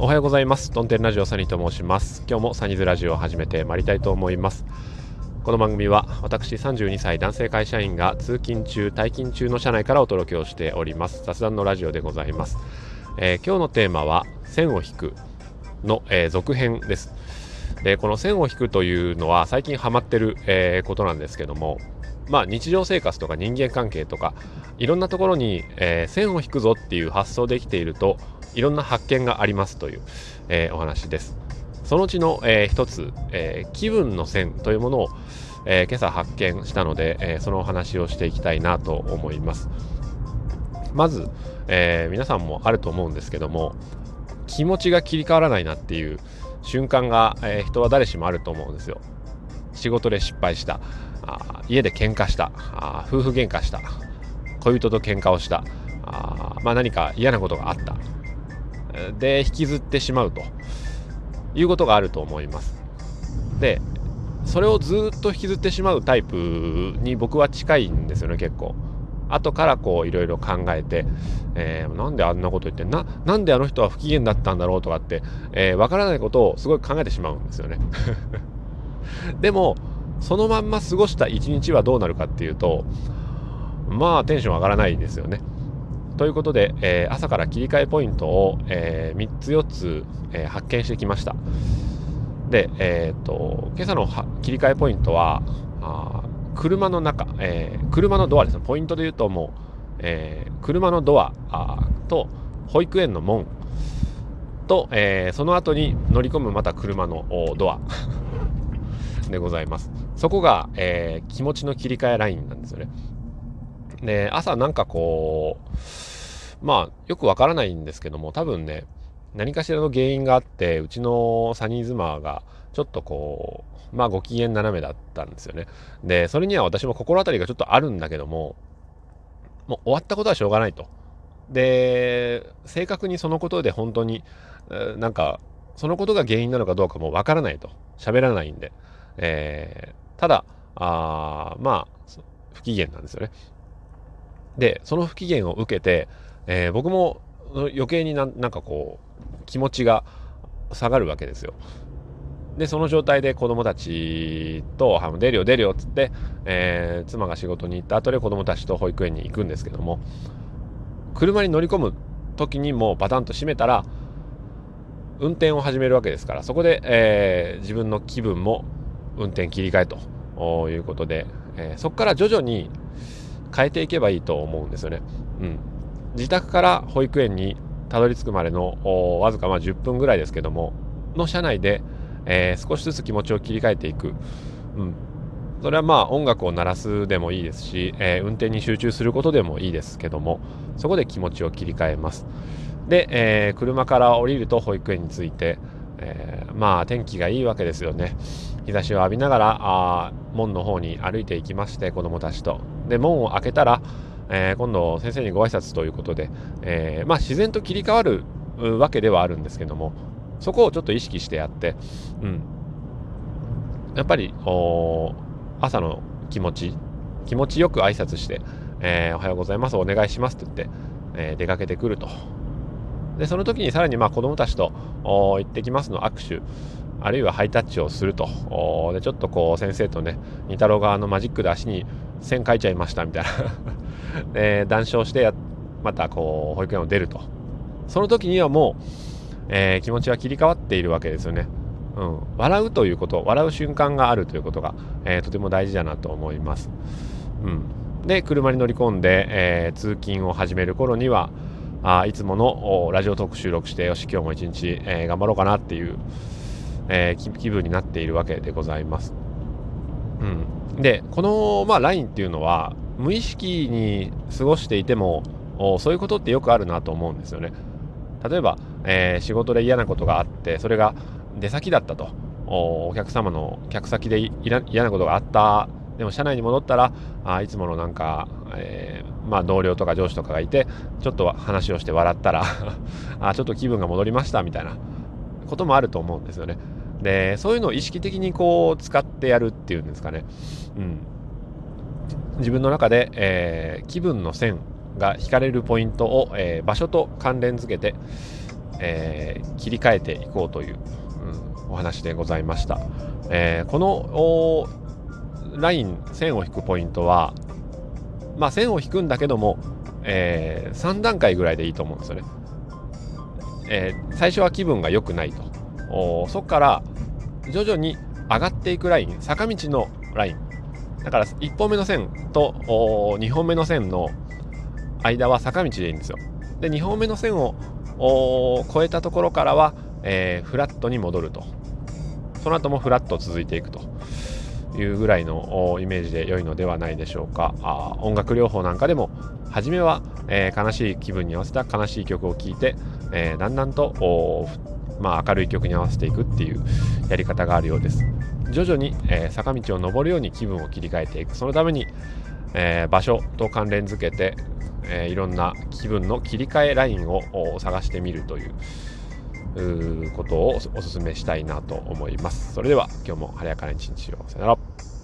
おはようございます。トンテンラジオサニーと申します。今日もサニーズラジオを始めてまいりたいと思います。この番組は私32歳男性会社員が通勤中退勤中の車内からお届けをしております。雑談のラジオでございます、えー、今日のテーマは線を引くの、えー、続編です。でこの線を引くというのは最近ハマってる、えー、ことなんですけどもまあ、日常生活とか人間関係とかいろんなところに、えー、線を引くぞっていう発想できているといろんな発見がありますという、えー、お話です。そのうちの、えー、一つ、えー、気分の線というものを、えー、今朝発見したので、えー、そのお話をしていきたいなと思います。まず、えー、皆さんもあると思うんですけども気持ちが切り替わらないなっていう瞬間が、えー、人は誰しもあると思うんですよ。仕事で失敗したあ家で喧嘩したあ夫婦喧嘩した恋人と喧嘩をしたあ、まあ、何か嫌なことがあったで引きずってしまうということがあると思います。でそれをずっと引きずってしまうタイプに僕は近いんですよね結構。後からこういろいろ考えて、えー、なんであんなこと言ってななんであの人は不機嫌だったんだろうとかって、えー、分からないことをすごい考えてしまうんですよね。でもそのまんま過ごした一日はどうなるかっていうとまあテンション上がらないですよね。ということで、えー、朝から切り替えポイントを、えー、3つ4つ、えー、発見してきました。で、えーと、今朝の切り替えポイントはあ車の中、えー、車のドアですね。ポイントで言うともう、えー、車のドアあと保育園の門と、えー、その後に乗り込むまた車のドア でございます。そこが、えー、気持ちの切り替えラインなんですよね。で朝なんかこうまあよくわからないんですけども多分ね何かしらの原因があってうちのサニーズマーがちょっとこうまあご機嫌斜めだったんですよね。でそれには私も心当たりがちょっとあるんだけどももう終わったことはしょうがないと。で正確にそのことで本当になんかそのことが原因なのかどうかもわからないと。喋らないんで、えー、ただあまあ不機嫌なんですよね。でその不機嫌を受けてえー、僕も余計になんかこう気持ちが下がるわけですよ。でその状態で子供たちと「出るよ出るよ」っつって、えー、妻が仕事に行った後で子供たちと保育園に行くんですけども車に乗り込む時にもうバタンと閉めたら運転を始めるわけですからそこで、えー、自分の気分も運転切り替えということで、えー、そこから徐々に変えていけばいいと思うんですよね。うん。自宅から保育園にたどり着くまでのわずかまあ10分ぐらいですけどもの車内で、えー、少しずつ気持ちを切り替えていく、うん、それはまあ音楽を鳴らすでもいいですし、えー、運転に集中することでもいいですけどもそこで気持ちを切り替えます。で、えー、車から降りると保育園に着いて、え、まあ天気がいいわけですよね。日差しを浴びながらあ門の方に歩いていきまして子供たちと。で門を開けたらえー、今度先生にご挨拶ということで、えー、まあ、自然と切り替わるわけではあるんですけどもそこをちょっと意識してやって、うん、やっぱり朝の気持ち気持ちよく挨拶して、えー、おはようございますお願いしますと言って、え出かけてくると。でその時にさらにまあ子供たちと行ってきますの握手あるいはハイタッチをすると。でちょっとこう先生とね二太郎側のマジックで足に線書いちゃいましたみたいな。え談笑してまたこう保育園を出ると。その時にはもう、えー、気持ちは切り替わっているわけですよね、うん、笑うということ笑う瞬間があるということが、えー、とても大事だなと思います、うん、で車に乗り込んで、えー、通勤を始める頃にはあいつものラジオトーク収録してよし今日も一日、え頑張ろうかなっていう、え気分になっているわけでございます、うん、でこの、まあ、ラインっていうのは無意識に過ごしていてもそういうことってよくあるなと思うんですよね。例えば、えー、仕事で嫌なことがあってそれが出先だったと。お客様の客先で嫌なことがあった。でも社内に戻ったらあいつものなんか、えー、まあ、同僚とか上司とかがいてちょっと話をして笑ったら あちょっと気分が戻りましたみたいなこともあると思うんですよね。でそういうのを意識的にこう使ってやるっていうんですかね。うん自分の中で、えー、気分の線が引かれるポイントを、えー、場所と関連づけて、えー、切り替えていこうという、うん、お話でございました、え、このライン線を引くポイントは、まあ、線を引くんだけども、えー、3段階ぐらいでいいと思うんですよね、えー、最初は気分が良くないと。おそこから徐々に上がっていくライン坂道のライン。だから1本目の線と2本目の線の間は坂道でいいんですよ。で2本目の線を越えたところからは、えー、フラットに戻ると。その後もフラット続いていくと。いうぐらいのイメージで良いのではないでしょうか。あ音楽療法なんかでも初めは、えー、悲しい気分に合わせた悲しい曲を聴いて、えー、だんだんとまあ、明るい曲に合わせていくっていうやり方があるようです。徐々に、えー、坂道を登るように気分を切り替えていく。そのために、えー、場所と関連づけて、えー、いろんな気分の切り替えラインを探してみるということをお勧めしたいなと思います。それでは今日も晴れやかな一日を。さよなら。